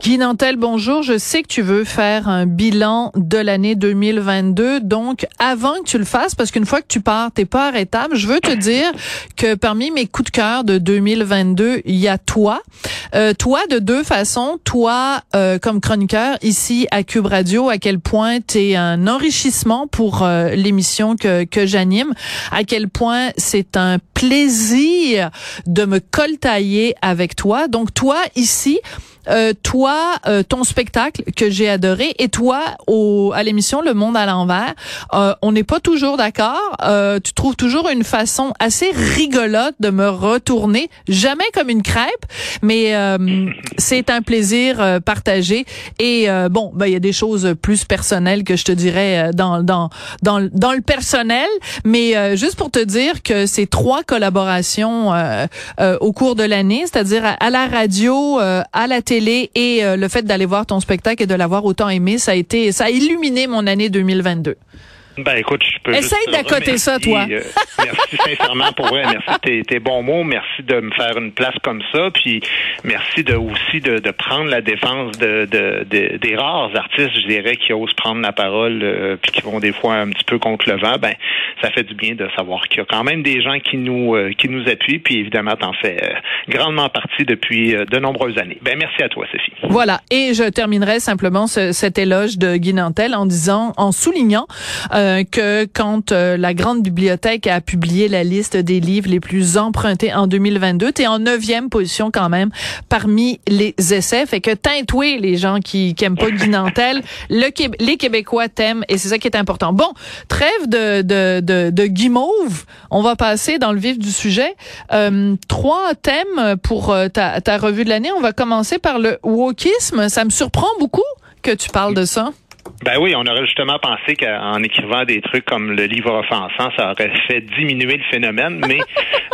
Guy Nantel, bonjour. Je sais que tu veux faire un bilan de l'année 2022. Donc, avant que tu le fasses, parce qu'une fois que tu pars, t'es pas arrêtable, je veux te dire que parmi mes coups de cœur de 2022, il y a toi. Euh, toi, de deux façons. Toi, euh, comme chroniqueur ici à Cube Radio, à quel point t'es un enrichissement pour euh, l'émission que, que j'anime, à quel point c'est un plaisir de me coltailler avec toi. Donc, toi, ici, euh, toi, euh, ton spectacle que j'ai adoré, et toi, au, à l'émission Le Monde à l'envers, euh, on n'est pas toujours d'accord. Euh, tu trouves toujours une façon assez rigolote de me retourner, jamais comme une crêpe, mais euh, c'est un plaisir euh, partagé. Et bon, ben il y a des choses plus personnelles que je te dirais dans dans dans dans le personnel, mais juste pour te dire que ces trois collaborations au cours de l'année, c'est-à-dire à, à la radio, à la télé et euh, le fait d'aller voir ton spectacle et de l'avoir autant aimé, ça a été, ça a illuminé mon année 2022. Ben écoute, je peux Essaye d'accoter ça, toi. euh, merci sincèrement pour vrai, merci tes, tes bons mots, merci de me faire une place comme ça, puis merci de aussi de, de prendre la défense de, de, de- des rares artistes, je dirais, qui osent prendre la parole, euh, puis qui vont des fois un petit peu contre le vent. Ben ça fait du bien de savoir qu'il y a quand même des gens qui nous euh, qui nous appuient, puis évidemment t'en fais euh, grandement partie depuis de nombreuses années. Ben merci à toi, Sophie. Voilà. Et je terminerai simplement ce- cet éloge de Guy Nantel en disant, en soulignant euh, que quand euh, la grande bibliothèque a publié la liste des livres les plus empruntés en 2022, t'es en neuvième position quand même parmi les essais. Fait que teintoué les gens qui, qui aiment pas Guy Nantel, les Québécois t'aiment et c'est ça qui est important. Bon, trêve de de de, de guimauve. On va passer dans le vif du sujet. Euh, trois thèmes pour euh, ta, ta revue de l'année. On va commencer par le wokisme. Ça me surprend beaucoup que tu parles de ça. Ben oui, on aurait justement pensé qu'en écrivant des trucs comme le livre offensant, ça aurait fait diminuer le phénomène, mais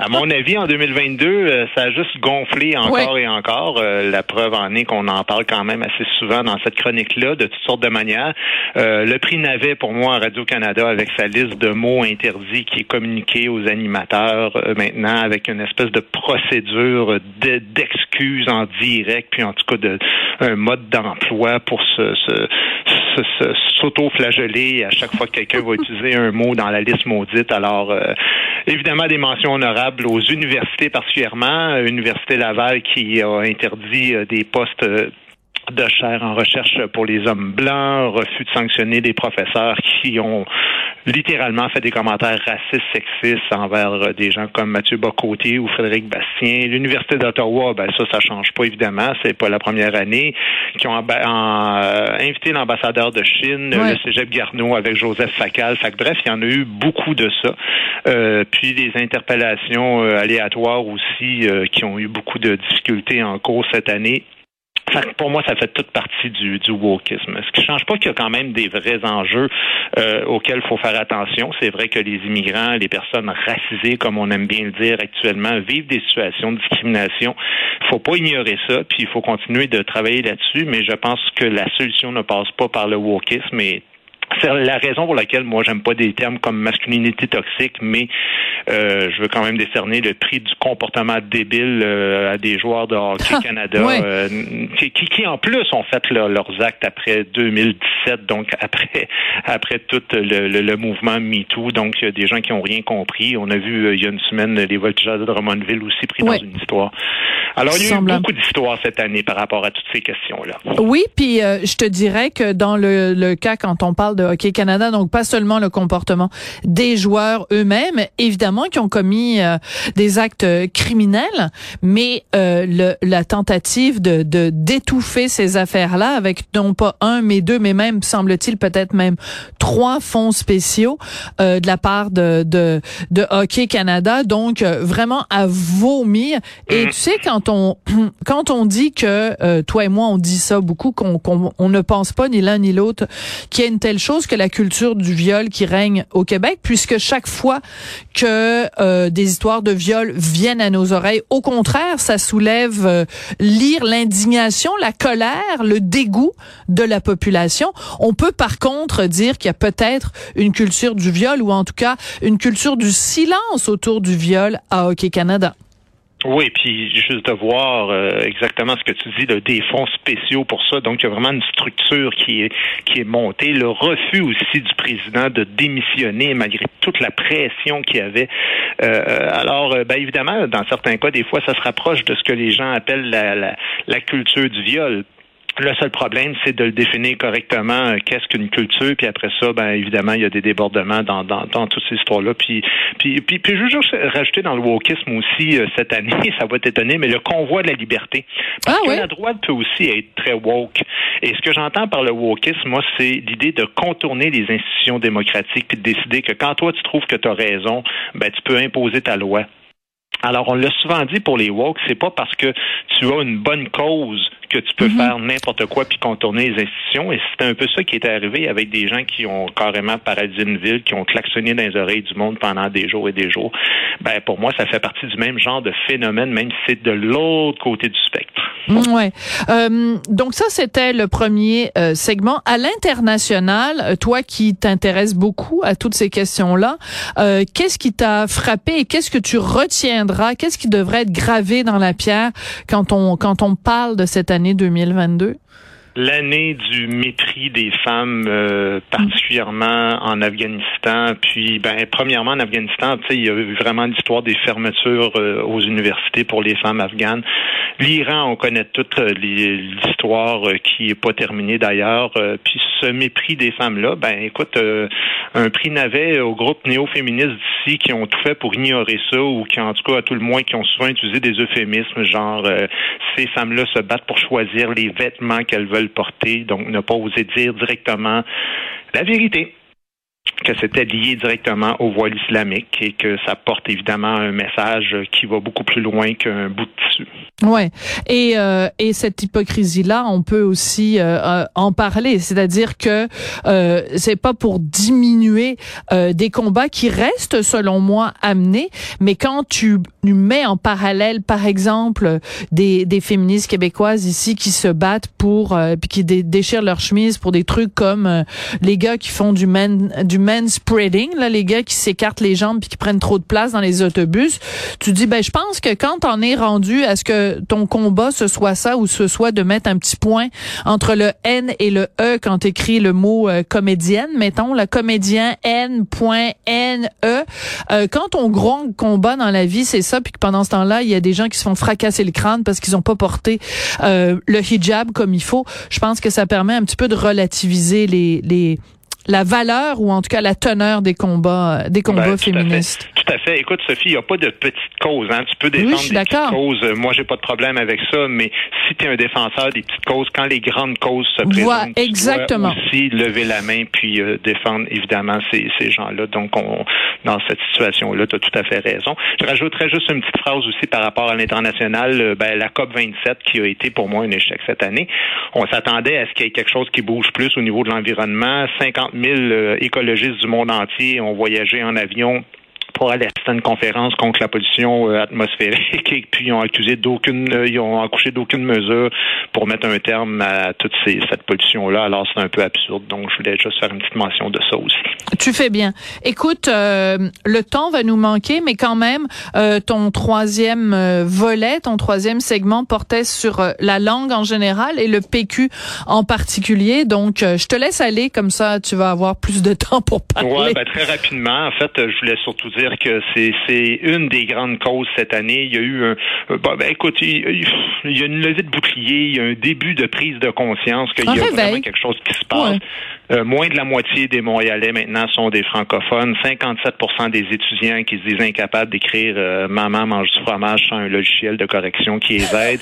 à mon avis, en 2022, euh, ça a juste gonflé encore et encore. Euh, la preuve en est qu'on en parle quand même assez souvent dans cette chronique-là, de toutes sortes de manières. Euh, le prix Navet, pour moi, à Radio-Canada, avec sa liste de mots interdits qui est communiquée aux animateurs euh, maintenant, avec une espèce de procédure de- d'excuses en direct, puis en tout cas de un mode d'emploi pour se, se- se- s'auto-flageller à chaque fois que quelqu'un va utiliser un mot dans la liste maudite. Alors, euh, évidemment, des mentions honorables aux universités particulièrement. Université Laval qui a interdit euh, des postes euh, de chair en recherche pour les hommes blancs, refus de sanctionner des professeurs qui ont littéralement fait des commentaires racistes, sexistes envers des gens comme Mathieu Bocoté ou Frédéric Bastien. L'Université d'Ottawa, ben ça, ça change pas évidemment, c'est pas la première année, qui ont en, euh, invité l'ambassadeur de Chine, Ouais. le Cégep Garneau avec Joseph Facal. Fait que, bref, il y en a eu beaucoup de ça. Euh, puis des interpellations euh, aléatoires aussi qui ont eu beaucoup de difficultés en cours cette année. Pour moi, ça fait toute partie du, du wokisme. Ce qui change pas qu'il y a quand même des vrais enjeux euh, auxquels il faut faire attention. C'est vrai que les immigrants, les personnes racisées, comme on aime bien le dire actuellement, vivent des situations de discrimination. Il faut pas ignorer ça, puis il faut continuer de travailler là-dessus, mais je pense que la solution ne passe pas par le wokisme et c'est la raison pour laquelle moi j'aime pas des termes comme masculinité toxique, mais euh, je veux quand même décerner le prix du comportement débile euh, à des joueurs de Hockey Ah, Canada euh, qui, qui, qui, en plus ont fait leur- leurs actes après 2017, donc après après tout le, le, le mouvement MeToo. Donc il y a des gens qui ont rien compris. On a vu euh, il y a une semaine les voltigeurs de Drummondville aussi pris dans une histoire. Alors il y a eu beaucoup d'histoires cette année par rapport à toutes ces questions-là. Oui, puis euh, je te dirais que dans le, le cas quand on parle de Hockey Canada, donc pas seulement le comportement des joueurs eux-mêmes, évidemment qui ont commis euh, des actes euh, criminels, mais euh, le, la tentative de de- d'étouffer ces affaires-là avec non pas un, mais deux, mais même semble-t-il peut-être même trois fonds spéciaux euh, de la part de de, de Hockey Canada, donc euh, vraiment à vomir. Et tu sais quand on quand on dit que euh, toi et moi on dit ça beaucoup qu'on qu'on on ne pense pas ni l'un ni l'autre qu'il y a une telle chose que la culture du viol qui règne au Québec, puisque chaque fois que euh, des histoires de viol viennent à nos oreilles, au contraire, ça soulève euh, lire l'indignation, la colère, le dégoût de la population. On peut par contre dire qu'il y a peut-être une culture du viol ou en tout cas une culture du silence autour du viol à Hockey Canada. Oui, puis juste de voir euh, exactement ce que tu dis, là, des fonds spéciaux pour ça. Donc, il y a vraiment une structure qui est qui est montée. Le refus aussi du président de démissionner malgré toute la pression qu'il y avait. Euh, alors, euh, ben, évidemment, dans certains cas, des fois, ça se rapproche de ce que les gens appellent la, la, la culture du viol. Le seul problème, c'est de le définir correctement. Euh, qu'est-ce qu'une culture Puis après ça, ben évidemment, il y a des débordements dans, dans, dans toutes ces histoires-là. Puis, puis, puis, puis, je veux juste rajouter dans le wokisme aussi euh, cette année, ça va t'étonner, mais le convoi de la liberté. Parce ah, que oui? la droite peut aussi être très woke. Et ce que j'entends par le wokisme, moi, c'est l'idée de contourner les institutions démocratiques puis de décider que quand toi tu trouves que tu as raison, ben tu peux imposer ta loi. Alors, on l'a souvent dit pour les woke, c'est pas parce que tu as une bonne cause que tu peux Mhm. faire n'importe quoi puis contourner les institutions. Et c'est un peu ça qui est arrivé avec des gens qui ont carrément paralysé une ville, qui ont klaxonné dans les oreilles du monde pendant des jours et des jours. Ben, pour moi, ça fait partie du même genre de phénomène, même si c'est de l'autre côté du spectre. Mm, Ouais. Euh, donc ça, c'était le premier euh, segment. À l'international, euh, toi qui t'intéresses beaucoup à toutes ces questions-là, euh, qu'est-ce qui t'a frappé et qu'est-ce que tu retiendras? Qu'est-ce qui devrait être gravé dans la pierre quand on quand on parle de cette année 2022 L'année du mépris des femmes, euh, particulièrement en Afghanistan. Puis, ben, premièrement, en Afghanistan, tu sais, il y a eu vraiment l'histoire des fermetures euh, aux universités pour les femmes afghanes. L'Iran, on connaît toute euh, l'histoire euh, qui est pas terminée d'ailleurs. Puis, ce mépris des femmes-là, ben, écoute, un prix Navet au groupe néo-féministe d'ici qui ont tout fait pour ignorer ça ou qui, en tout cas, à tout le moins, qui ont souvent utilisé des euphémismes, genre, ces femmes-là se battent pour choisir les vêtements qu'elles veulent donc ne pas oser dire directement la vérité que c'était lié directement au voile islamique et que ça porte évidemment un message qui va beaucoup plus loin qu'un bout de tissu. Ouais. Et euh, et cette hypocrisie là, on peut aussi euh, euh, en parler, c'est-à-dire que euh, c'est pas pour diminuer euh, des combats qui restent selon moi amenés, mais quand tu mets en parallèle par exemple des des féministes québécoises ici qui se battent pour euh, puis qui dé- déchirent leur chemise pour des trucs comme les gars qui font du man du manspreading là, les gars qui s'écartent les jambes puis qui prennent trop de place dans les autobus, tu dis ben je pense que quand on est rendu à ce que ton combat ce soit ça ou ce soit de mettre un petit point entre le N et le E quand tu écris le mot euh, comédienne, mettons le comédien N.N.E. Euh, quand ton grand combat dans la vie c'est ça puis que pendant ce temps-là, il y a des gens qui se font fracasser le crâne parce qu'ils ont pas porté euh, le hijab comme il faut, je pense que ça permet un petit peu de relativiser les les la valeur ou en tout cas la teneur des combats des combats Ben, tout à fait. féministes. Tout à fait. Écoute, Sophie, il n'y a pas de petite cause. Hein. Tu peux défendre Oui, des petites causes. Euh, Moi, j'ai pas de problème avec ça, mais si tu es un défenseur des petites causes, quand les grandes causes se présentent, tu dois aussi lever la main puis euh, défendre évidemment ces, ces gens-là. Donc, on, dans cette situation-là, tu as tout à fait raison. Je rajouterais juste une petite phrase aussi par rapport à l'international. Euh, Ben, la COP 27 qui a été pour moi un échec cette année. On s'attendait à ce qu'il y ait quelque chose qui bouge plus au niveau de l'environnement. 50 000 euh, écologistes du monde entier ont voyagé en avion pour aller assister à une conférence contre la pollution euh, atmosphérique et puis ils ont accusé d'aucune euh, ils ont accouché d'aucune mesure pour mettre un terme à toute ces, cette pollution là alors c'est un peu absurde donc je voulais juste faire une petite mention de ça aussi Tu fais bien. Écoute, euh, le temps va nous manquer, mais quand même, euh, ton troisième volet, ton troisième segment portait sur la langue en général et le PQ en particulier. Donc, je te laisse aller, comme ça, tu vas avoir plus de temps pour parler. Ouais, ben, très rapidement. En fait, je voulais surtout dire que c'est une des grandes causes cette année. Il y a eu un ben, écoute, il, il y a une levée de bouclier, il y a un début de prise de conscience qu'il y a réveil. vraiment quelque chose qui se passe. Ouais. Euh, moins de la moitié des Montréalais maintenant sont des francophones. 57% des étudiants qui se disent incapables d'écrire euh, Maman mange du fromage sans un logiciel de correction qui les aide.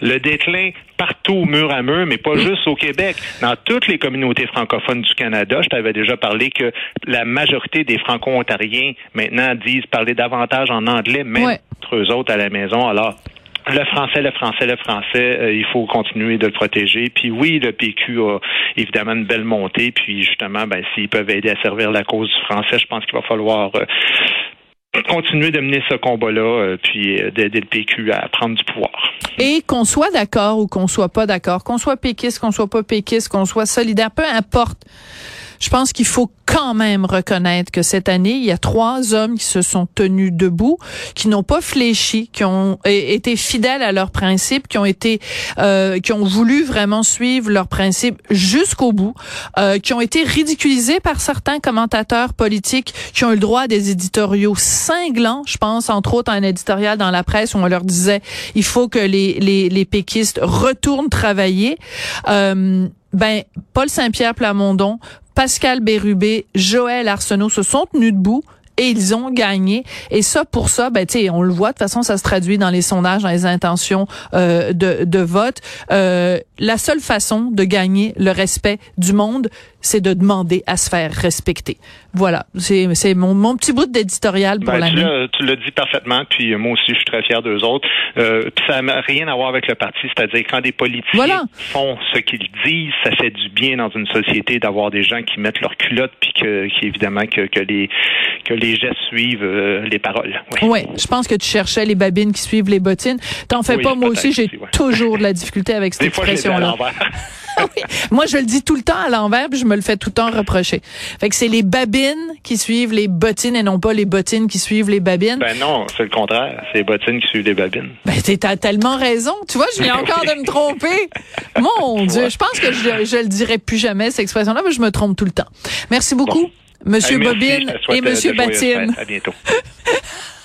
Le déclin partout, mur à mur, mais pas juste au Québec. Dans toutes les communautés francophones du Canada, je t'avais déjà parlé que la majorité des franco-ontariens maintenant disent parler davantage en anglais, même Ouais. entre eux autres à la maison. Alors, le français, le français, le français, euh, il faut continuer de le protéger. Puis oui, le PQ a évidemment une belle montée. Puis justement, ben, s'ils peuvent aider à servir la cause du français, je pense qu'il va falloir euh, continuer de mener ce combat-là, euh, puis d'aider le PQ à prendre du pouvoir. Et qu'on soit d'accord ou qu'on soit pas d'accord, qu'on soit péquiste, qu'on soit pas péquiste, qu'on soit solidaire, peu importe. Je pense qu'il faut quand même reconnaître que cette année, il y a trois hommes qui se sont tenus debout, qui n'ont pas fléchi, qui ont été fidèles à leurs principes, qui ont été, euh, qui ont voulu vraiment suivre leurs principes jusqu'au bout, euh, qui ont été ridiculisés par certains commentateurs politiques, qui ont eu le droit à des éditoriaux cinglants. Je pense entre autres à un éditorial dans la presse où on leur disait il faut que les les, les péquistes retournent travailler. Euh, ben Paul Saint-Pierre Plamondon, Pascal Bérubé, Joël Arsenault se sont tenus debout et ils ont gagné. Et ça, pour ça, ben, tu on le voit, de toute façon, ça se traduit dans les sondages, dans les intentions euh, de, de vote. Euh, la seule façon de gagner le respect du monde, c'est de demander à se faire respecter. Voilà, c'est mon, mon petit bout d'éditorial pour ben, l'année. Tu l'as dit parfaitement, puis moi aussi je suis très fier d'eux autres. Euh, puis ça n'a rien à voir avec le parti, c'est-à-dire quand des politiciens font ce qu'ils disent, ça fait du bien dans une société d'avoir des gens qui mettent leur culotte, puis que qui, évidemment que, que les que les gestes suivent euh, les paroles. Oui, ouais, je pense que tu cherchais les babines qui suivent les bottines. T'en fais pas, moi aussi j'ai toujours de la difficulté avec cette expression-là. Moi, je le dis tout le temps à l'envers, puis je me le fais tout le temps reprocher. Fait que c'est les babines qui suivent les bottines et non pas les bottines qui suivent les babines. Ben non, c'est le contraire. C'est les bottines qui suivent les babines. Ben t'as tellement raison. Tu vois, je viens encore de me tromper. Mon Dieu, je pense que je, je le dirai plus jamais cette expression-là, mais je me trompe tout le temps. Merci beaucoup, Monsieur Bobine et Monsieur Batine. À bientôt.